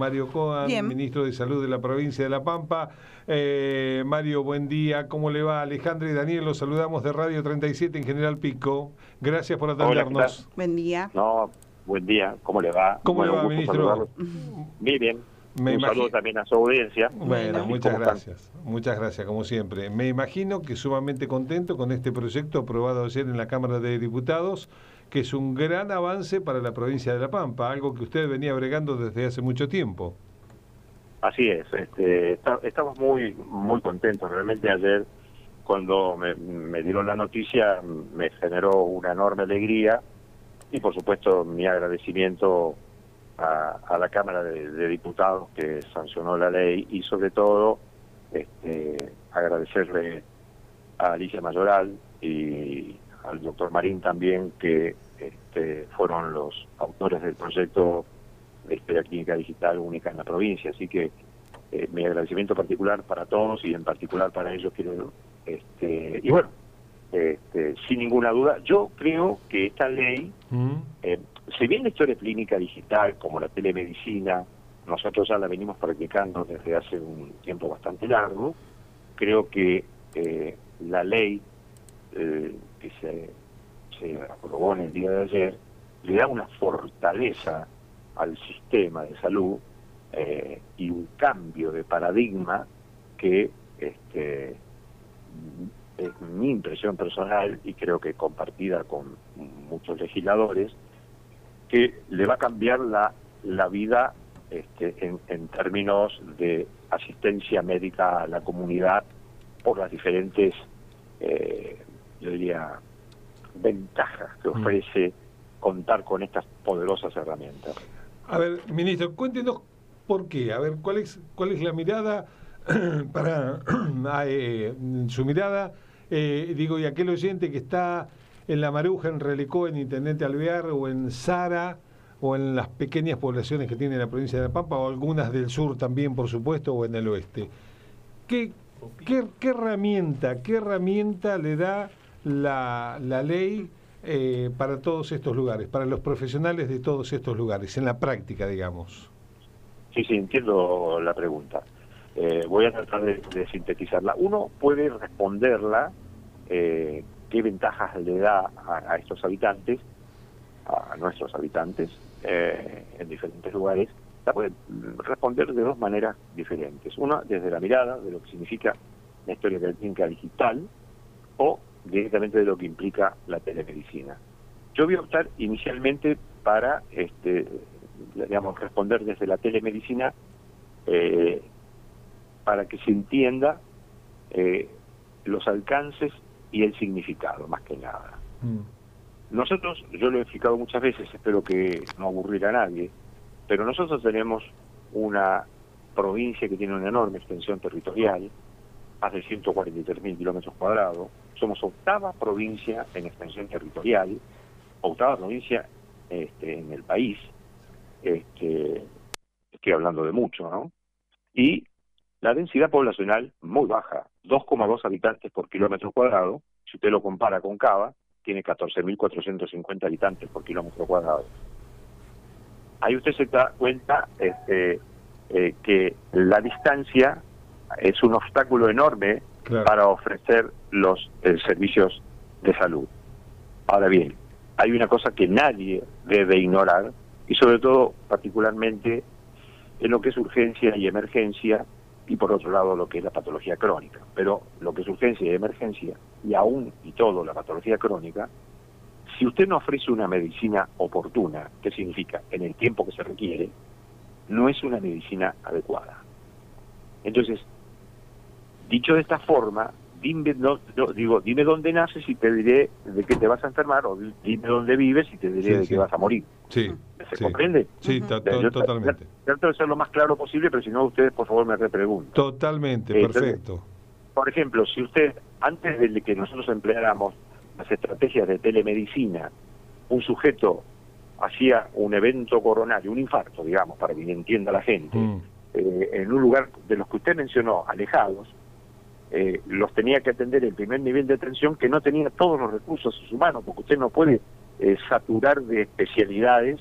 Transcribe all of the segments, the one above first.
Mario Coan, Bien. ministro de Salud de la provincia de La Pampa. Eh, Mario, buen día. ¿Cómo le va? Alejandra y Daniel, los saludamos de Radio 37 en General Pico. Gracias por Hola, atendernos. Buen día. No, buen día, ¿cómo le va? ¿Cómo le va, ministro? saludarlo. Bien. Me un saludo también a su audiencia. Bueno, muchas gracias. Muchas gracias, como siempre. Me imagino que sumamente contento con este proyecto aprobado ayer en la Cámara de Diputados, que es un gran avance para la provincia de La Pampa, algo que usted venía bregando desde hace mucho tiempo. Así es, este, estamos muy muy contentos. Realmente ayer, cuando me, dieron la noticia, me generó una enorme alegría y, por supuesto, mi agradecimiento a, a la Cámara de, de Diputados que sancionó la ley y, sobre todo, este, agradecerle a Alicia Mayoral y al doctor Marín también, que este, fueron los autores del proyecto de Historia Clínica Digital única en la provincia. Así que eh, mi agradecimiento particular para todos y en particular para ellos quiero... Este, y bueno, este, sin ninguna duda, yo creo que esta ley, ¿Mm? eh, si bien la historia clínica digital, como la telemedicina, nosotros ya la venimos practicando desde hace un tiempo bastante largo, creo que eh, la ley eh, que se, se aprobó en el día de ayer le da una fortaleza al sistema de salud eh, y un cambio de paradigma que este, es mi impresión personal y creo que compartida con muchos legisladores, que le va a cambiar la, la vida este, en, en términos de asistencia médica a la comunidad por las diferentes, eh, yo diría, ventajas que Mm. ofrece contar con estas poderosas herramientas. A ver, ministro, cuéntenos por qué. A ver, ¿cuál es, cuál es la mirada para ah, eh, su mirada? eh, digo, y aquel oyente que está en La Maruja, en Relicó, en Intendente Alvear o en Sara o en las pequeñas poblaciones que tiene la provincia de La Pampa o algunas del sur también, por supuesto, o en el oeste. ¿Qué, qué, qué herramienta, qué herramienta le da la, la ley eh, para todos estos lugares, para los profesionales de todos estos lugares, en la práctica, digamos? Sí, sí, entiendo la pregunta. Eh, voy a tratar de, de sintetizarla. Uno puede responderla, eh, qué ventajas le da a, estos habitantes, a nuestros habitantes, eh, en diferentes lugares. La puede responder de dos maneras diferentes. Una, desde la mirada de lo que significa la historia clínica digital, o directamente de lo que implica la telemedicina. Yo voy a optar inicialmente para, este, digamos, responder desde la telemedicina eh, para que se entienda eh, los alcances y el significado, más que nada. Mm. Nosotros, yo lo he explicado muchas veces, espero que no aburrir a nadie, pero nosotros tenemos una provincia que tiene una enorme extensión territorial, más de 143 mil kilómetros cuadrados. Somos octava provincia en extensión territorial, octava provincia este, en el país. Este, estoy hablando de mucho, ¿no? Y la densidad poblacional muy baja, 2,2 habitantes por kilómetro cuadrado. Si usted lo compara con Cava, tiene 14.450 habitantes por kilómetro cuadrado. Ahí usted se da cuenta este, eh, que la distancia es un obstáculo enorme Claro. para ofrecer los eh, servicios de salud. Ahora bien, hay una cosa que nadie debe ignorar, y sobre todo particularmente en lo que es urgencia y emergencia, y por otro lado lo que es la patología crónica. Pero lo que es urgencia y emergencia, y aún y todo la patología crónica, si usted no ofrece una medicina oportuna, ¿qué significa? En el tiempo que se requiere, no es una medicina adecuada. Entonces, dicho de esta forma, dime, no, no, digo, dime dónde naces y te diré de qué te vas a enfermar, o di- dime dónde vives y te diré Sí, de sí. qué vas a morir. Sí, ¿Se sí. comprende? Sí, Ujú. to- to- Yo totalmente. Trato de ser lo más claro posible, pero si no, ustedes por favor me repreguntan. Totalmente, perfecto. Por ejemplo, si usted, antes de que nosotros empleáramos las estrategias de telemedicina, un sujeto hacía un evento coronario, un infarto, digamos, para que entienda la gente, mm. eh, en un lugar de los que usted mencionó, alejados, eh, los tenía que atender el primer nivel de atención que no tenía todos los recursos humanos, porque usted no puede eh, saturar de especialidades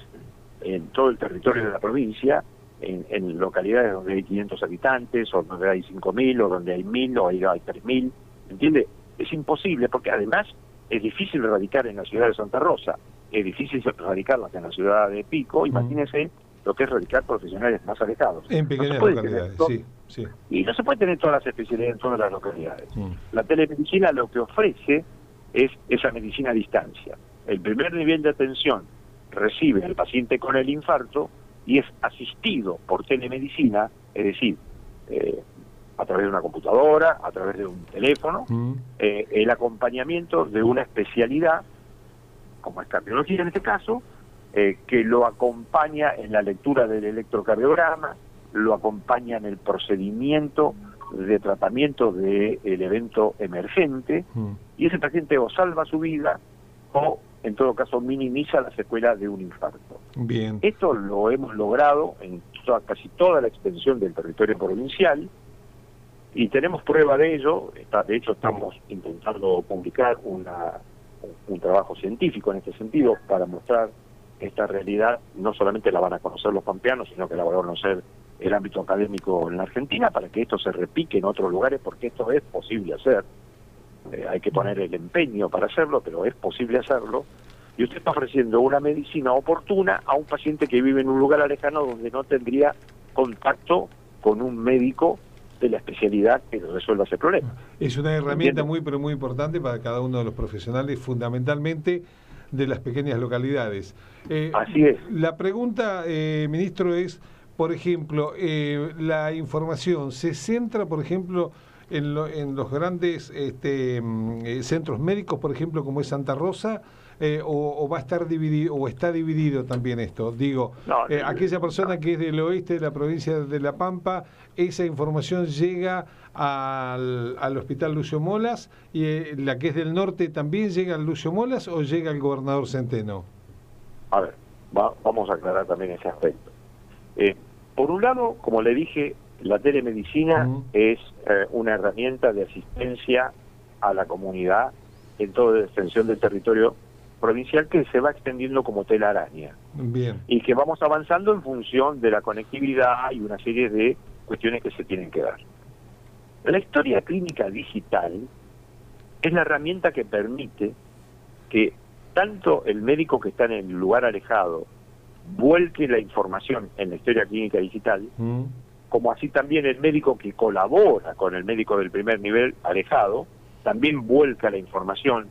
en todo el territorio de la provincia, en, localidades donde hay 500 habitantes, o donde hay 5.000, o donde hay 1.000, o hay, hay 3.000, ¿entiende? Es imposible, porque además es difícil radicar en la ciudad de Santa Rosa, es difícil radicarlas en la ciudad de Pico, imagínese lo que es radicar profesionales más alejados. En pequeñas localidades, sí, sí. Y no se puede tener todas las especialidades en todas las localidades. La telemedicina lo que ofrece es esa medicina a distancia. El primer nivel de atención recibe al paciente con el infarto y es asistido por telemedicina, es decir, eh, a través de una computadora, a través de un teléfono, mm. eh, el acompañamiento de una especialidad, como es cardiología en este caso, eh, que lo acompaña en la lectura del electrocardiograma, lo acompaña en el procedimiento de tratamiento del evento emergente, mm. y ese paciente o salva su vida o en todo caso minimiza la secuela de un infarto. Bien. Esto lo hemos logrado en casi toda la extensión del territorio provincial y tenemos prueba de ello. Está, de hecho, estamos intentando publicar una, un trabajo científico en este sentido para mostrar esta realidad. No solamente la van a conocer los pampeanos, sino que la van a conocer el ámbito académico en la Argentina para que esto se repique en otros lugares, porque esto es posible hacer. Eh, hay que poner el empeño para hacerlo, pero es posible hacerlo. Y usted está ofreciendo una medicina oportuna a un paciente que vive en un lugar alejano donde no tendría contacto con un médico de la especialidad que resuelva ese problema. Es una herramienta muy, pero muy importante para cada uno de los profesionales, fundamentalmente de las pequeñas localidades. Eh, Así es. La pregunta, eh, ministro, es, por ejemplo, la información se centra, por ejemplo, en, los grandes este, mm, eh, centros médicos, por ejemplo, como es Santa Rosa, eh, o, va a estar dividido, o está dividido también esto? Digo, eh, aquella persona que es del oeste de la provincia de La Pampa, esa información llega al, al Hospital Lucio Molas, y la que es del norte también llega al Lucio Molas o llega al gobernador Centeno? A ver, vamos a aclarar también ese aspecto. Por un lado, como le dije, la telemedicina es eh, una herramienta de asistencia a la comunidad en toda la extensión del territorio provincial que se va extendiendo como telaraña. Bien. Y que vamos avanzando en función de la conectividad y una serie de cuestiones que se tienen que dar. La historia clínica digital es la herramienta que permite que tanto el médico que está en el lugar alejado vuelque la información en la historia clínica digital, como así también el médico que colabora con el médico del primer nivel alejado, también vuelca la información,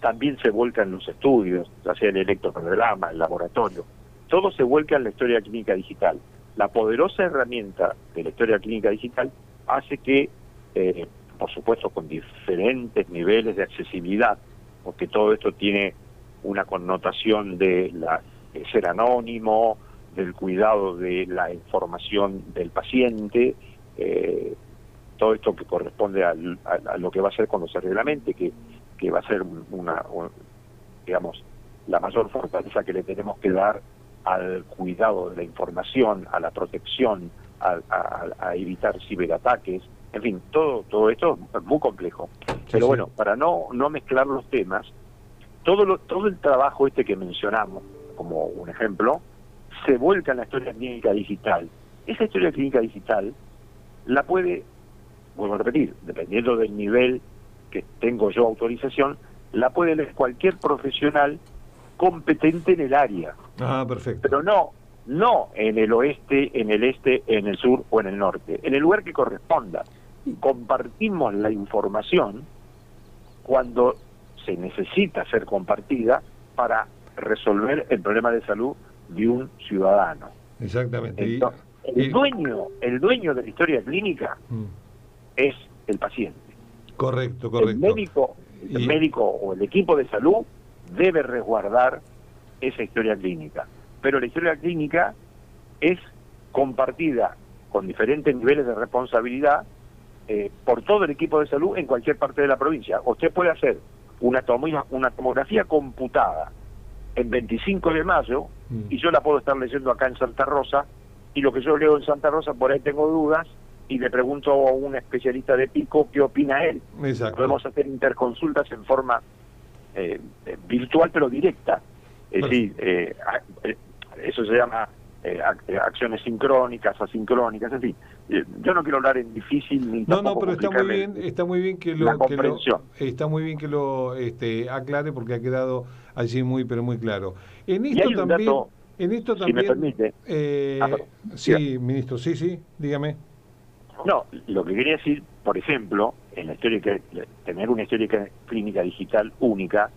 también se vuelca en los estudios, ya sea el electrocardiograma, el laboratorio, todo se vuelca en la historia clínica digital. La poderosa herramienta de la historia clínica digital hace que, eh, por supuesto, con diferentes niveles de accesibilidad, porque todo esto tiene una connotación de la, ser anónimo, del cuidado de la información del paciente, eh, todo esto que corresponde a, lo que va a ser cuando se reglamente, que, que va a ser una, digamos, la mayor fortaleza que le tenemos que dar al cuidado de la información, a la protección, a, evitar ciberataques, en fin, todo, todo esto es muy complejo. Pero bueno, para no, no mezclar los temas, todo, lo, todo el trabajo este que mencionamos, como un ejemplo, se vuelca en la historia clínica digital. Esa historia clínica digital la puede, vuelvo a repetir, dependiendo del nivel que tengo yo autorización, la puede leer cualquier profesional competente en el área. Ah, perfecto. Pero no, no en el oeste, en el este, en el sur o en el norte, en el lugar que corresponda. Compartimos la información cuando se necesita ser compartida para resolver el problema de salud de un ciudadano. Exactamente. el dueño, el dueño de la historia clínica mm. es el paciente. Correcto, correcto. El médico, el médico o el equipo de salud debe resguardar esa historia clínica. Pero la historia clínica es compartida con diferentes niveles de responsabilidad eh, por todo el equipo de salud en cualquier parte de la provincia. Usted puede hacer una, una tomografía computada en 25 de mayo Mm. y yo la puedo estar leyendo acá en Santa Rosa y lo que yo leo en Santa Rosa por ahí tengo dudas y le pregunto a un especialista de pico qué opina él. Exacto. Podemos hacer interconsultas en forma eh, eh, virtual pero directa. Es Bueno. decir, eh, eh, eso se llama eh, eh, acciones sincrónicas, asincrónicas, en fin. Yo no quiero hablar en difícil ni No, no, pero está muy bien, está muy bien que lo, la que lo- comprensión. está muy bien que lo este, aclare porque ha quedado allí muy pero muy claro. En esto también, dato, en esto si me también, permite. eh, Ah, sí, ministro, sí, sí, dígame. No, lo que quería decir, por ejemplo, en la historia que tener una histórica clínica digital única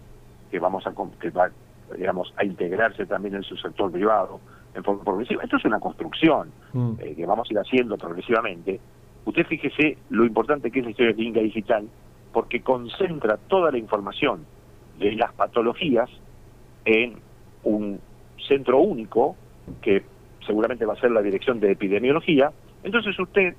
que vamos a que va, digamos a integrarse también en su sector privado en forma progresiva. Esto es una construcción Mm. eh, que vamos a ir haciendo progresivamente. Usted fíjese lo importante que es la historia clínica digital porque concentra toda la información de las patologías en un centro único que seguramente va a ser la dirección de epidemiología. Entonces usted,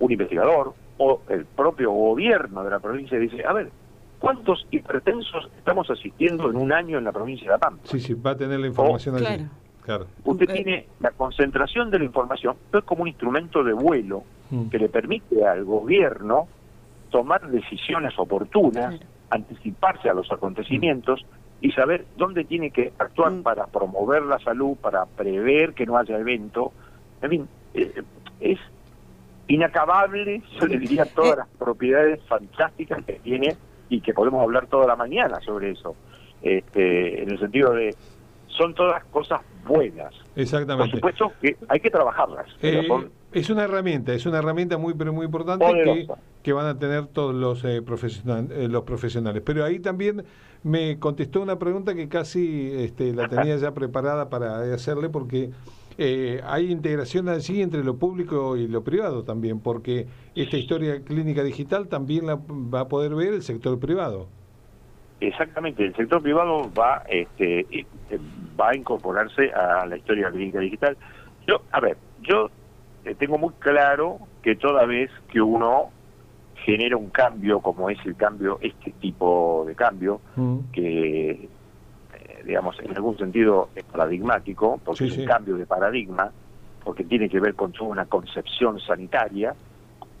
un investigador o el propio gobierno de la provincia dice, a ver, ¿cuántos hipertensos estamos asistiendo en un año en la provincia de La Pampa? Sí, sí, va a tener la información allí. Claro. Claro. Usted tiene la concentración de la información, pero es como un instrumento de vuelo Mm. que le permite al gobierno tomar decisiones oportunas, Claro. Anticiparse a los acontecimientos y saber dónde tiene que actuar Mm. para promover la salud, para prever que no haya evento. En fin, eh, es inacabable, yo le diría, todas Eh. las propiedades fantásticas que tiene y que podemos hablar toda la mañana sobre eso. Este, en el sentido de, son todas cosas buenas. Por Exactamente. supuesto que hay que trabajarlas. Eh, son- es una herramienta, es una herramienta muy pero muy importante que, Poderosa. que van a tener todos los, eh, profesional- eh, los profesionales. Pero ahí también me contestó una pregunta que casi este, la tenía ya preparada para hacerle porque eh, hay integración allí entre lo público y lo privado también, porque esta historia clínica digital también la va a poder ver el sector privado. Exactamente, el sector privado va, este, eh, va a incorporarse a la historia clínica digital. Yo, a ver, yo tengo muy claro que toda vez que uno genera un cambio, como es el cambio, este tipo de cambio, Mm. que, eh, digamos, en algún sentido es paradigmático, porque Sí, es un sí. cambio de paradigma, porque tiene que ver con toda una concepción sanitaria,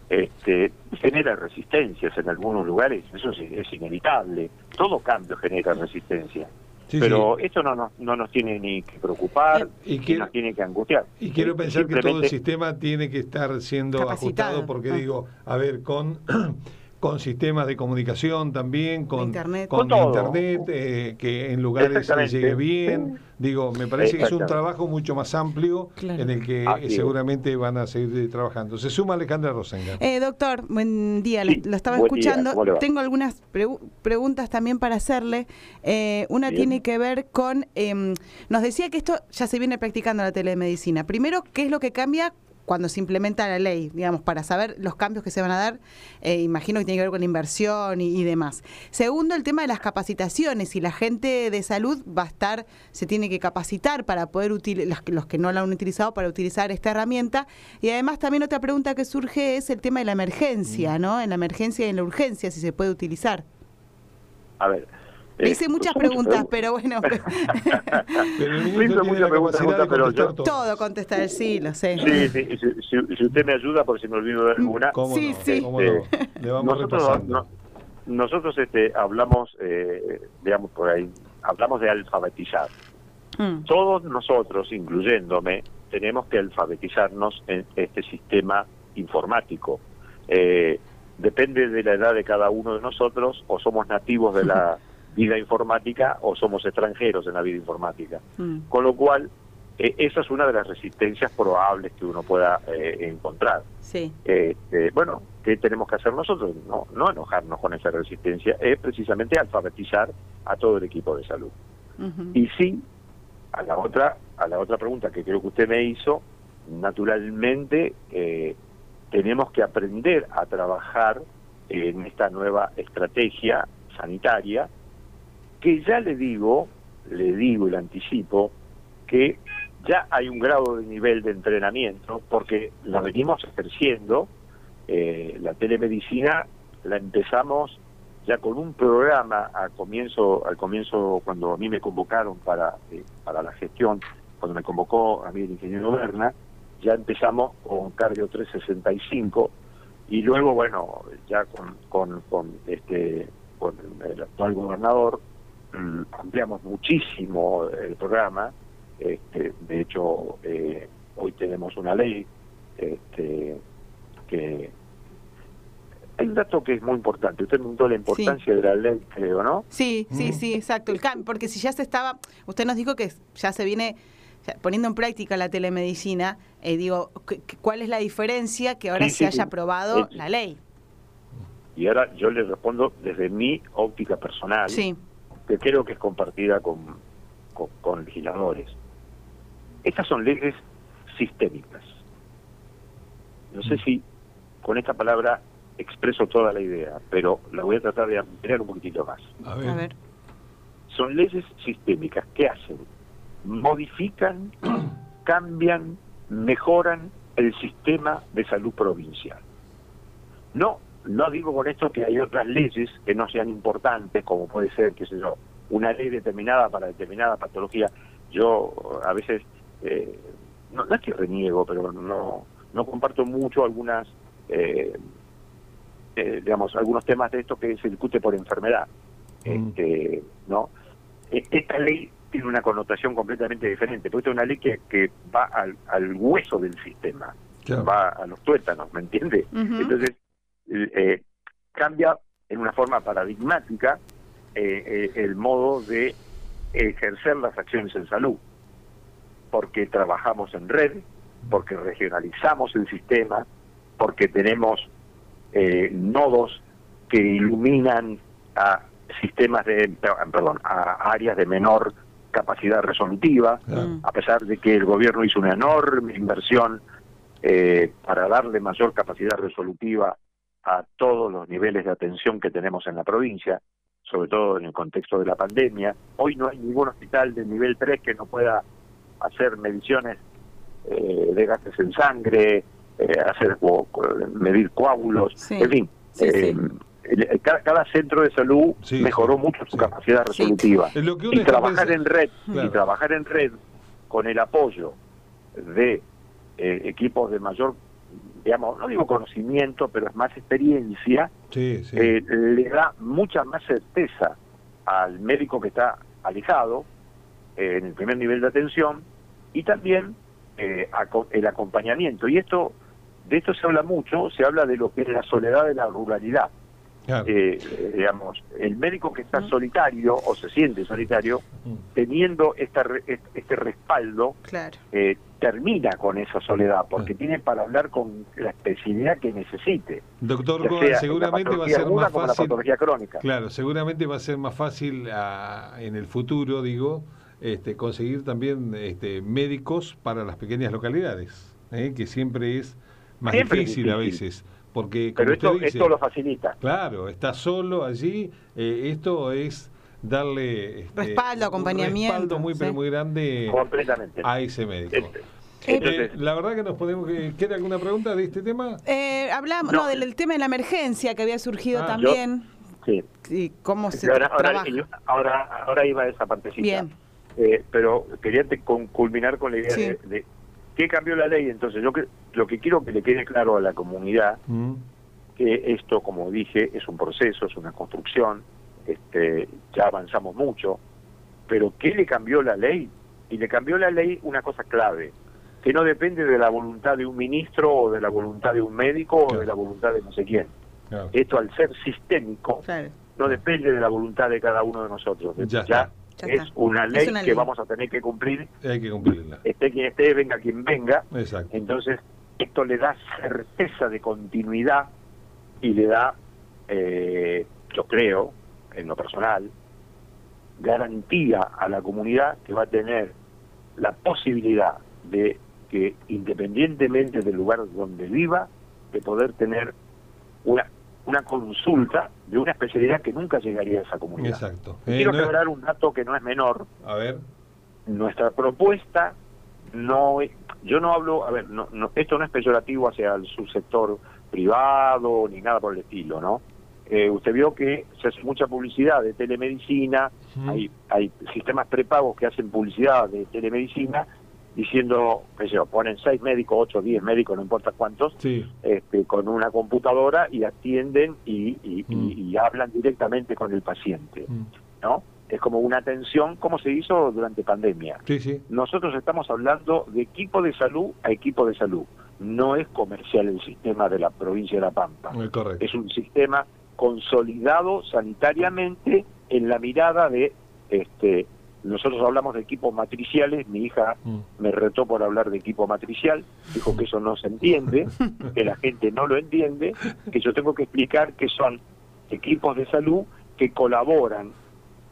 este, genera resistencias en algunos lugares, eso es, es inevitable, todo cambio genera resistencia. Sí, Pero sí. esto no nos, no nos tiene ni que preocupar, Y ni quiero- nos tiene que angustiar. Y quiero Eh, pensar que todo el sistema tiene que estar siendo Capacitado. ajustado porque Ah. digo, a ver, con, con sistemas de comunicación también, con internet. con internet, eh, que en lugares se Exactamente. llegue bien. Digo, me parece que es un trabajo mucho más amplio Claro. en el que Así eh, es. seguramente van a seguir eh, trabajando. Se suma Alejandra Rosenga. Eh, doctor, buen día, Sí, lo, estaba día, escuchando. Tengo algunas pregu- preguntas también para hacerle. Eh, una Bien. tiene que ver con, em, nos decía que esto ya se viene practicando en la telemedicina. Primero, ¿qué es lo que cambia cuando se implementa la ley? Digamos, para saber los cambios que se van a dar, eh, imagino que tiene que ver con la inversión y, y demás. Segundo, el tema de las capacitaciones. Si la gente de salud va a estar, se tiene que capacitar para poder utilizar, los, que- los que no la han utilizado, para utilizar esta herramienta. Y además también otra pregunta que surge es el tema de la emergencia, ¿no? En la emergencia y en la urgencia, si se puede utilizar. A ver. Le eh, hice muchas son preguntas, pero bueno, Pero el Me hizo ministro tiene mucha la pregunta, capacidad de pero yo- todo. contestar, sí, lo sé. Sí, sí, si, si- si usted me ayuda, por si me olvido de alguna. ¿Cómo Sí, no? sí. ¿Cómo no? Le vamos nosotros no- nosotros este, hablamos, eh, digamos por ahí, hablamos de alfabetizar. Mm, Todos nosotros, incluyéndome, tenemos que alfabetizarnos en este sistema informático. Eh, depende de la edad de cada uno de nosotros, o somos nativos de la vida informática o somos extranjeros en la vida informática. mm. Con lo cual, eh, esa es una de las resistencias probables que uno pueda eh, encontrar. Sí. Este, bueno, ¿qué tenemos que hacer nosotros? No, no enojarnos con esa resistencia, es precisamente alfabetizar a todo el equipo de salud. Y sí, a la otra, a la otra pregunta que creo que usted me hizo, naturalmente eh, tenemos que aprender a trabajar en esta nueva estrategia sanitaria, que ya le digo, le digo y le anticipo, que ya hay un grado de nivel de entrenamiento, porque la venimos ejerciendo, eh, la telemedicina la empezamos ya con un programa a comienzo, al comienzo cuando a mí me convocaron para, eh, para la gestión, cuando me convocó a mí el ingeniero Berna, ya empezamos con Cardio 365 y luego, bueno, ya con, con, con este, con el actual gobernador ampliamos muchísimo el programa. Este, de hecho, eh, hoy tenemos una ley este, que hay un dato que es muy importante. Usted me preguntó la importancia de la ley, creo, ¿no? Sí, sí, sí, exacto. El cambio, porque si ya se estaba, usted nos dijo que ya se viene poniendo en práctica la telemedicina, eh, digo, ¿cuál es la diferencia que ahora se haya aprobado la ley? Y ahora yo le respondo desde mi óptica personal, que creo que es compartida con, con legisladores. Estas son leyes sistémicas. No sé mm. si con esta palabra expreso toda la idea, pero la voy a tratar de ampliar un poquitito más. A ver. Son leyes sistémicas. ¿Qué hacen? Modifican, cambian, mejoran el sistema de salud provincial. No, no digo con esto que hay otras leyes que no sean importantes, como puede ser, qué sé yo, una ley determinada para determinada patología. Yo a veces, eh, no, es que reniego, pero no, no comparto mucho algunas eh, eh, digamos, algunos temas de esto que se discute por enfermedad. Mm. Este, ¿no? E, esta ley tiene una connotación completamente diferente, porque es una ley que, que va al, al hueso del sistema, va a los tuétanos, ¿me entiende? Entonces, eh, cambia en una forma paradigmática eh, el modo de ejercer las acciones en salud, porque trabajamos en red, porque regionalizamos el sistema, porque tenemos eh, nodos que iluminan a sistemas de, perdón, a áreas de menor capacidad resolutiva, a pesar de que el gobierno hizo una enorme inversión eh, para darle mayor capacidad resolutiva a todos los niveles de atención que tenemos en la provincia, sobre todo en el contexto de la pandemia. Hoy no hay ningún hospital de nivel 3 que no pueda hacer mediciones eh, de gases en sangre, eh, hacer medir coágulos, en fin. Eh, cada, centro de salud mejoró mucho su capacidad resolutiva. Y trabajar en red y trabajar en red con el apoyo de eh, equipos de mayor digamos no digo conocimiento pero es más experiencia le da mucha más certeza al médico que está alejado en el primer nivel de atención y también el acompañamiento y esto de esto se habla mucho, se habla de lo que es la soledad de la ruralidad. Eh, digamos, el médico que está solitario o se siente solitario, teniendo esta, este respaldo, eh, termina con esa soledad, porque tiene para hablar con la especialidad que necesite. Doctor seguramente va a ser más fácil. crónica. Claro, seguramente va a ser más fácil ah, en el futuro, digo, este, conseguir también este, médicos para las pequeñas localidades, ¿eh? que siempre es más difícil, a veces. Porque, Pero esto, lo facilita. Claro, está solo allí. Eh, esto es darle este, respaldo, acompañamiento. respaldo muy, pero muy grande a ese médico. Este, eh, la verdad que nos podemos... ¿Queda alguna pregunta de este tema? Eh, hablamos no. del, tema de la emergencia que había surgido ah, también. sí. Y cómo se ahora, ahora, ahora, iba a esa partecita. Bien. Eh, pero quería culminar con la idea de, ¿Qué cambió la ley? Entonces, yo lo que quiero que le quede claro a la comunidad, mm. que esto, como dije, es un proceso, es una construcción, este, ya avanzamos mucho, pero ¿qué le cambió la ley? Y le cambió la ley una cosa clave, que no depende de la voluntad de un ministro o de la voluntad de un médico o de la voluntad de no sé quién. Esto al ser sistémico no depende de la voluntad de cada uno de nosotros. Ya, es una ley que vamos a tener que cumplir. Hay que cumplirla. Esté quien esté, venga quien venga. Entonces, esto le da certeza de continuidad y le da, eh, yo creo, en lo personal, garantía a la comunidad que va a tener la posibilidad de que independientemente del lugar donde viva, de poder tener una una consulta de una especialidad que nunca llegaría a esa comunidad. Exacto. Quiero eh, aclarar un dato que no es menor. A ver. Nuestra propuesta no yo no hablo, a ver, no, esto no es peyorativo hacia el subsector privado ni nada por el estilo, ¿no? eh, usted vio que se hace mucha publicidad de telemedicina, hay, hay sistemas prepagos que hacen publicidad de telemedicina diciendo, qué sé yo, ponen seis médicos, ocho, diez médicos, no importa cuántos, Sí. este, con una computadora y atienden y, y- y- Mm. y hablan directamente con el paciente, Mm. ¿no? Es como una atención, como se hizo durante pandemia. Sí, sí. Nosotros estamos hablando de equipo de salud a equipo de salud. No es comercial el sistema de la provincia de La Pampa. Muy correcto. Es un sistema consolidado sanitariamente en la mirada de, este, nosotros hablamos de equipos matriciales, mi hija Mm. me retó por hablar de equipo matricial, dijo que eso no se entiende, que la gente no lo entiende, que yo tengo que explicar que son equipos de salud que colaboran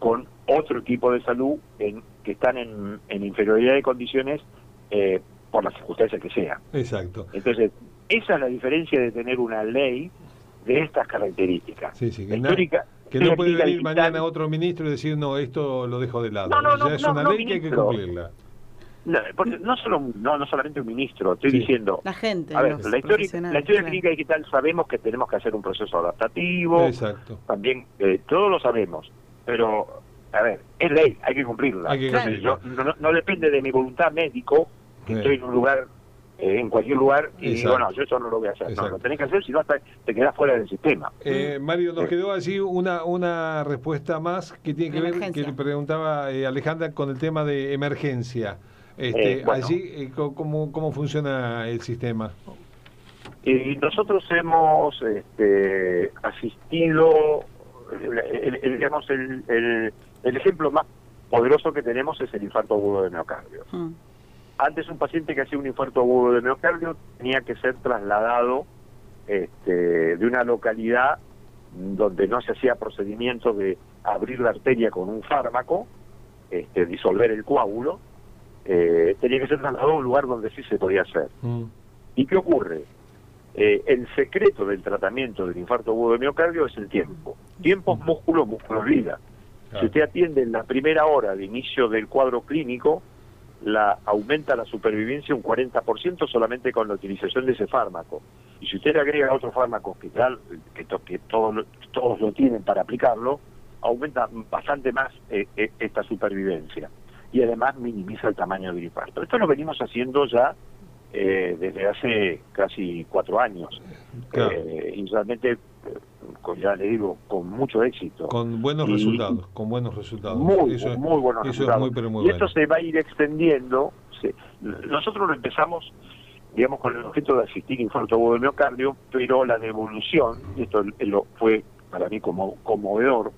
con otro equipo de salud en, que están en, en inferioridad de condiciones eh, por las circunstancias que sean. Exacto. Entonces, esa es la diferencia de tener una ley de estas características. Sí, sí, que na- histórica- Que no puede venir digital- mañana otro ministro y decir, no, esto lo dejo de lado. No, no, no, ya es no, una no, ley que hay que cumplirla. No, porque no solo no, no solamente un ministro, estoy Sí. diciendo. La gente, A ver, la historia, la historia claro. clínica digital sabemos que tenemos que hacer un proceso adaptativo, Exacto. también eh, todos lo sabemos, pero a ver, es ley, hay que cumplirla. Hay que Entonces, cumplirla. yo- no, no depende de mi voluntad médico, que Sí. estoy en un lugar, eh, en cualquier lugar, y digo, Exacto. no, yo eso no lo voy a hacer. No, Exacto. lo tenés que hacer, si no hasta te quedás fuera del sistema. Eh, Mario, nos quedó allí una, una respuesta más que tiene que ver, que Emergencia. le preguntaba eh, Alejandra con el tema de emergencia. Este, Eh, bueno. Allí, eh, ¿cómo, ¿cómo funciona el sistema? Y nosotros hemos este, asistido, digamos, el, el- el ejemplo más poderoso que tenemos es el infarto agudo de miocardio. Mm. Antes un paciente que hacía un infarto agudo de miocardio tenía que ser trasladado este, de una localidad donde no se hacía procedimiento de abrir la arteria con un fármaco, este, disolver el coágulo, eh, tenía que ser trasladado a un lugar donde sí se podía hacer. Mm, ¿Y qué ocurre? Eh, el secreto del tratamiento del infarto agudo de miocardio es el tiempo. Tiempo es músculo, músculo es vida. Claro. Si usted atiende en la primera hora de inicio del cuadro clínico, la aumenta la supervivencia un 40% solamente con la utilización de ese fármaco. Y si usted le agrega otros fármacos que, tal, que, to- que todos, lo- todos lo tienen para aplicarlo, aumenta bastante más eh, eh, esta supervivencia. Y además minimiza el tamaño del infarto. Esto lo venimos haciendo ya eh, desde hace casi cuatro años. Claro. Eh, y realmente, eh, con, ya le digo, con mucho éxito. Con buenos Y- resultados, con buenos resultados. Muy, Eso es- muy buenos eso es resultados. muy, pero muy y esto bueno. se va a ir extendiendo. se- nosotros lo empezamos, digamos, con el objeto de asistir infarto agudo de miocardio, pero la devolución, y esto lo fue para mí como conmovedor,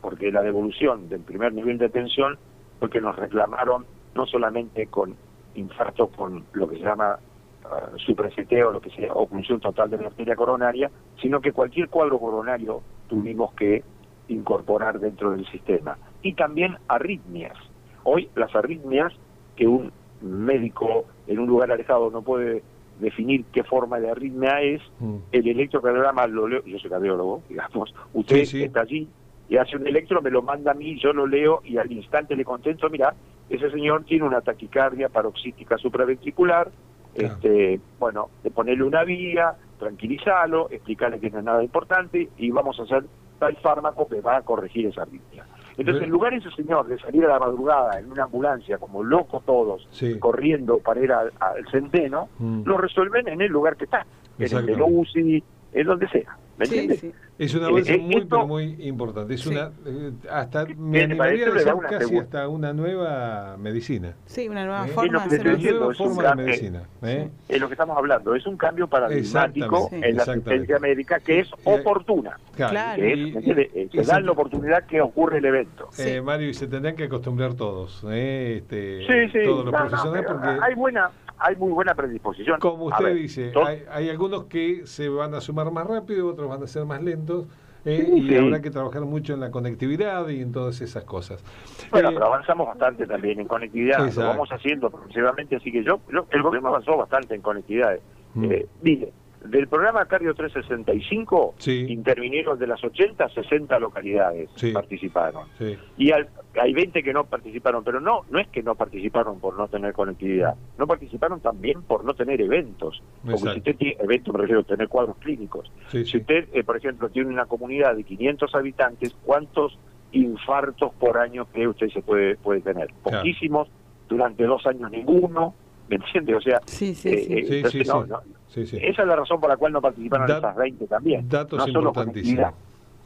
porque la devolución del primer nivel de atención fue que nos reclamaron no solamente con infarto con lo que se llama uh, lo que se llama oclusión total de la arteria coronaria, sino que cualquier cuadro coronario tuvimos que incorporar dentro del sistema. Y también arritmias. Hoy las arritmias que un médico en un lugar alejado no puede definir qué forma de arritmia es, Mm, el electrocardiograma lo leo, yo soy cardiólogo, digamos, usted Sí, sí. está allí y hace un electro, me lo manda a mí, yo lo leo y al instante le contesto, mira, ese señor tiene una taquicardia paroxística supraventricular, Claro. este, bueno, de ponerle una vía, tranquilizarlo, explicarle que no es nada importante y vamos a hacer tal fármaco que va a corregir esa arritmia. Entonces, en lugar de ese señor de salir a la madrugada en una ambulancia, como locos todos, Sí. corriendo para ir al, al centeno, Mm. lo resuelven en el lugar que está, en el de UCI, en donde sea. ¿Me Sí, entiendes? sí. Es un Eh, avance eh, muy, esto- pero muy importante. Es Sí. una, eh, hasta me animaría a decir una casi segunda. hasta una nueva medicina. Sí, una nueva Eh, forma es lo de hacer Una diciendo, nueva forma de medicina. ¿eh? Es lo que estamos hablando, es un cambio paradigmático en la asistencia médica que es Y- oportuna. Claro. Que es, y- y- Eh, se da la oportunidad que ocurre el evento. Sí. Eh, Mario, y se tendrán que acostumbrar todos, ¿eh? este, Sí, sí, todos los no, no, profesionales, pero porque hay buena, hay muy buena predisposición. como usted ver, dice, hay, hay algunos que se van a sumar más rápido, otros van a ser más lentos, ¿eh? Sí, y sí. habrá que trabajar mucho en la conectividad y en todas esas cosas. Bueno, Eh, pero avanzamos bastante también en conectividad, Exacto. lo vamos haciendo progresivamente, así que yo, yo- el gobierno avanzó bastante en conectividad. Mm. Eh, mire, Del programa Cardio 365 Sí. intervinieron de las 80, 60 localidades Sí. participaron. Sí. Y al- hay 20 que no participaron, pero no no es que no participaron por no tener conectividad, no participaron también por no tener eventos. Porque Exacto. si usted tiene eventos, me refiero a tener cuadros clínicos. Sí, Si sí. usted, eh, por ejemplo, tiene una comunidad de 500 habitantes, ¿cuántos infartos por año cree usted se puede, puede tener? Claro. Poquísimos, durante dos años ninguno, ¿me entiende? O sea, Sí, sí, eh, sí. eh, Sí, entonces sí, no, sí. no. Sí, sí. esa es la razón por la cual no participaron Dat- esas 20 también. datos no importantísimos.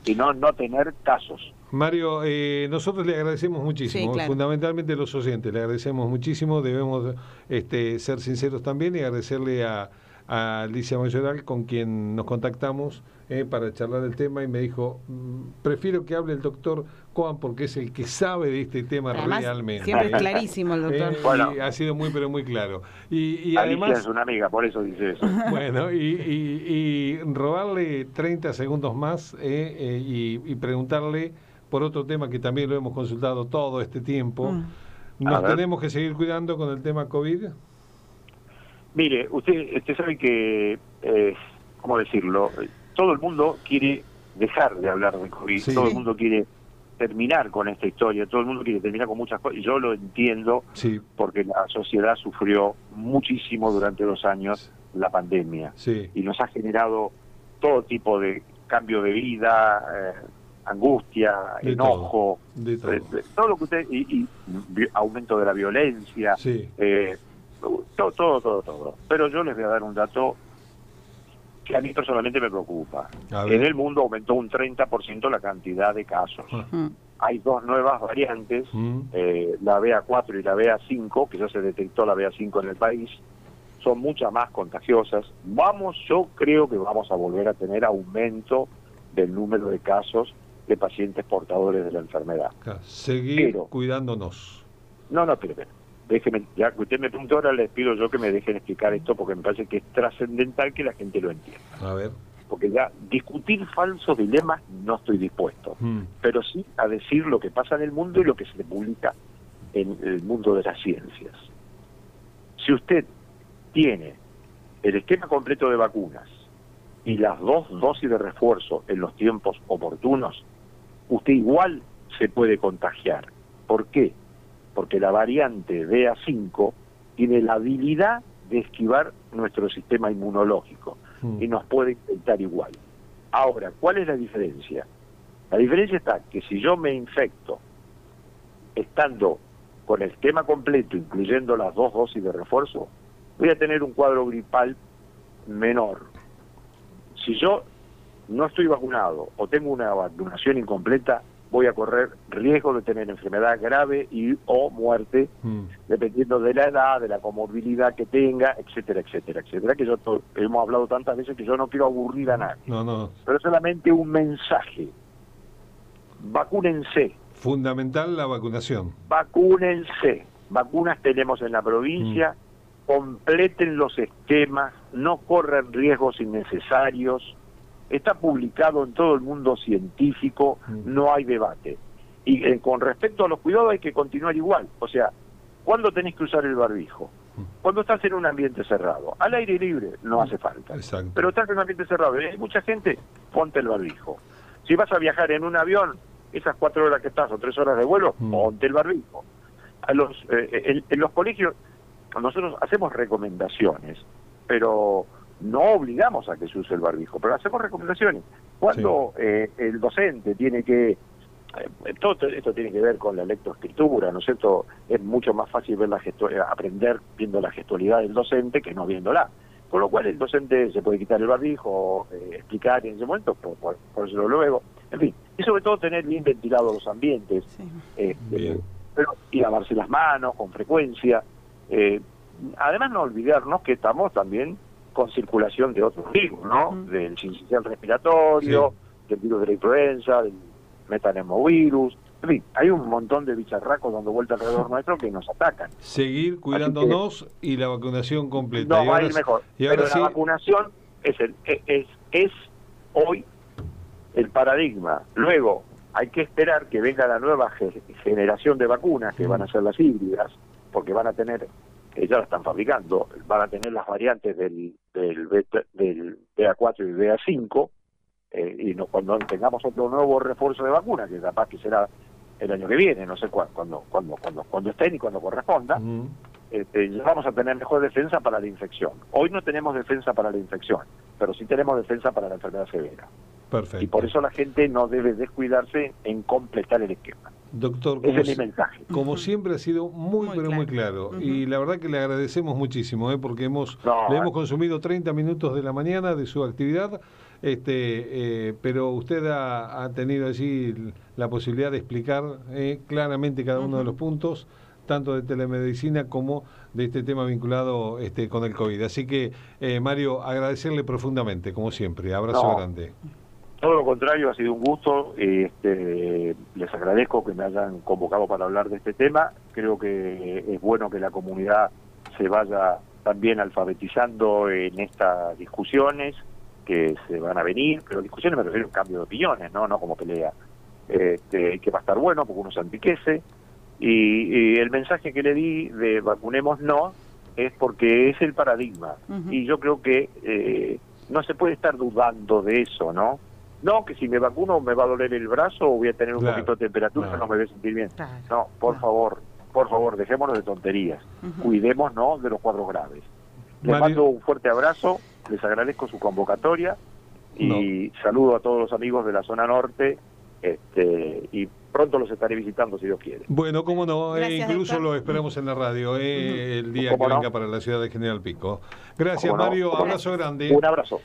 sino no tener casos. Mario, eh, nosotros le agradecemos muchísimo, Sí, claro. fundamentalmente los oyentes, le agradecemos muchísimo, debemos este, ser sinceros también y agradecerle a, a Alicia Mayoral con quien nos contactamos eh, para charlar el tema y me dijo, mm, prefiero que hable el doctor Coan porque es el que sabe de este tema Además, realmente. siempre es clarísimo el doctor. Eh, y ha sido muy pero muy claro. Y, y Alicia además... es una amiga, por eso dice eso. Bueno, y, y- y robarle 30 segundos más eh, eh, y, y preguntarle por otro tema que también lo hemos consultado todo este tiempo. Mm. ¿Nos tenemos que seguir cuidando con el tema COVID? Mire, usted, usted sabe que, eh, ¿cómo decirlo? Todo el mundo quiere dejar de hablar de COVID, Sí. todo el mundo quiere terminar con esta historia, todo el mundo quiere terminar con muchas cosas, y yo lo entiendo Sí, porque la sociedad sufrió muchísimo durante los años la pandemia. Sí, y nos ha generado todo tipo de cambio de vida, eh, angustia, De enojo, de todo. eh, de- todo lo que usted, y, y aumento de la violencia, Sí, eh, todo, todo, todo, todo. Pero yo les voy a dar un dato que a mí personalmente me preocupa. En el mundo aumentó un 30% la cantidad de casos. Ah. Mm. Hay dos nuevas variantes, Mm. eh, la BA4 y la BA5, que ya se detectó la BA5 en el país, son muchas más contagiosas. Vamos, yo creo que vamos a volver a tener aumento del número de casos de pacientes portadores de la enfermedad. Claro, seguir Pero- cuidándonos. No, no, pero, pero, déjeme, ya que usted me preguntó, ahora les pido yo que me dejen explicar esto porque me parece que es trascendental que la gente lo entienda. A ver. Porque ya discutir falsos dilemas no estoy dispuesto, Mm. pero sí a decir lo que pasa en el mundo y lo que se publica en el mundo de las ciencias. Si usted tiene el esquema completo de vacunas y las dos dosis de refuerzo en los tiempos oportunos, usted igual se puede contagiar. ¿Por qué? Porque la variante BA5 tiene la habilidad de esquivar nuestro sistema inmunológico Mm. y nos puede infectar igual. Ahora, ¿cuál es la diferencia? La diferencia está que si yo me infecto estando con el esquema completo, incluyendo las dos dosis de refuerzo, voy a tener un cuadro gripal menor. Si yo no estoy vacunado o tengo una vacunación incompleta, voy a correr riesgo de tener enfermedad grave y o muerte, Mm. dependiendo de la edad, de la comorbilidad que tenga, etcétera, etcétera, etcétera, que yo hemos hablado tantas veces que yo no quiero aburrir a nadie, No, no. pero solamente un mensaje. Vacúnense, Fundamental la vacunación. vacúnense. Vacunas tenemos en la provincia, completen los esquemas, no corran riesgos innecesarios. Está publicado en todo el mundo científico, Mm. no hay debate. Y eh, con respecto a los cuidados hay que continuar igual. O sea, ¿cuándo tenés que usar el barbijo? Mm. Cuando estás en un ambiente cerrado. Al aire libre no hace falta. Exacto. Pero estás en un ambiente cerrado. y Hay mucha gente, ponte el barbijo. Si vas a viajar en un avión, esas cuatro horas que estás o tres horas de vuelo, Mm. ponte el barbijo. A los, eh, en, en los colegios nosotros hacemos recomendaciones, pero no obligamos a que se use el barbijo, pero hacemos recomendaciones. Cuando eh, el docente tiene que eh, todo esto tiene que ver con la lectoescritura, ¿no es cierto? Es mucho más fácil ver la eh, aprender viendo la gestualidad del docente que no viéndola. Con lo cual el docente se puede quitar el barbijo, eh, explicar en ese momento, por, por, ponérselo luego. En fin, y sobre todo tener bien ventilados los ambientes, Sí. eh, Bien. eh, pero, y lavarse las manos con frecuencia. Eh, además no olvidarnos que estamos también con circulación de otros virus, ¿no? Del sincicial respiratorio, del virus de la influenza, del metanemovirus. En fin, hay un montón de bicharracos dando vuelta alrededor nuestro que nos atacan. Seguir cuidándonos y la vacunación completa. No y va a ir mejor. Y ahora Pero sí, la vacunación es, el, e, es, es hoy el paradigma. Luego hay que esperar que venga la nueva ge- generación de vacunas, que van a ser las híbridas, porque van a tener, que ya la están fabricando, van a tener las variantes del del, beta, del BA4 y BA5, eh, y no, cuando tengamos otro nuevo refuerzo de vacuna, que capaz que será el año que viene, no sé cuándo, cuando, cuando, cuando, cuando estén y cuando corresponda, este, ya vamos a tener mejor defensa para la infección. Hoy no tenemos defensa para la infección, pero sí tenemos defensa para la enfermedad severa. Perfecto. Y por eso la gente no debe descuidarse en completar el esquema. Doctor, Ese es mi mensaje. Como siempre ha sido muy, Muy pero claro. muy claro. Y la verdad que le agradecemos muchísimo, ¿eh? porque hemos No, le eh. hemos consumido 30 minutos de la mañana de su actividad, este, eh, pero usted ha, ha tenido allí la posibilidad de explicar eh, claramente cada uno de los puntos, tanto de telemedicina como de este tema vinculado este, con el COVID. Así que, eh, Mario, agradecerle profundamente, como siempre. Abrazo No. grande. Todo lo contrario, ha sido un gusto. Este, les agradezco que me hayan convocado para hablar de este tema. Creo que es bueno que la comunidad se vaya también alfabetizando en estas discusiones que se van a venir, pero discusiones me refiero a un cambio de opiniones, no, no como pelea. Este, que va a estar bueno porque uno se enriquece. Y, y el mensaje que le di de vacunemos no es porque es el paradigma. Y yo creo que eh, no se puede estar dudando de eso, ¿no? No, que si me vacuno me va a doler el brazo o voy a tener un Claro, poquito de temperatura, claro. no me voy a sentir bien. Claro. No, por favor, por favor, dejémonos de tonterías. Ujú. Cuidémonos de los cuadros graves. Les Mario- mando un fuerte abrazo, les agradezco su convocatoria y saludo a todos los amigos de la zona norte este, y pronto los estaré visitando si Dios quiere. Bueno, cómo no, eh, incluso doctor. lo esperamos en la radio eh, el día que venga para la ciudad de General Pico. Gracias. Mario, abrazo grande. Un abrazo.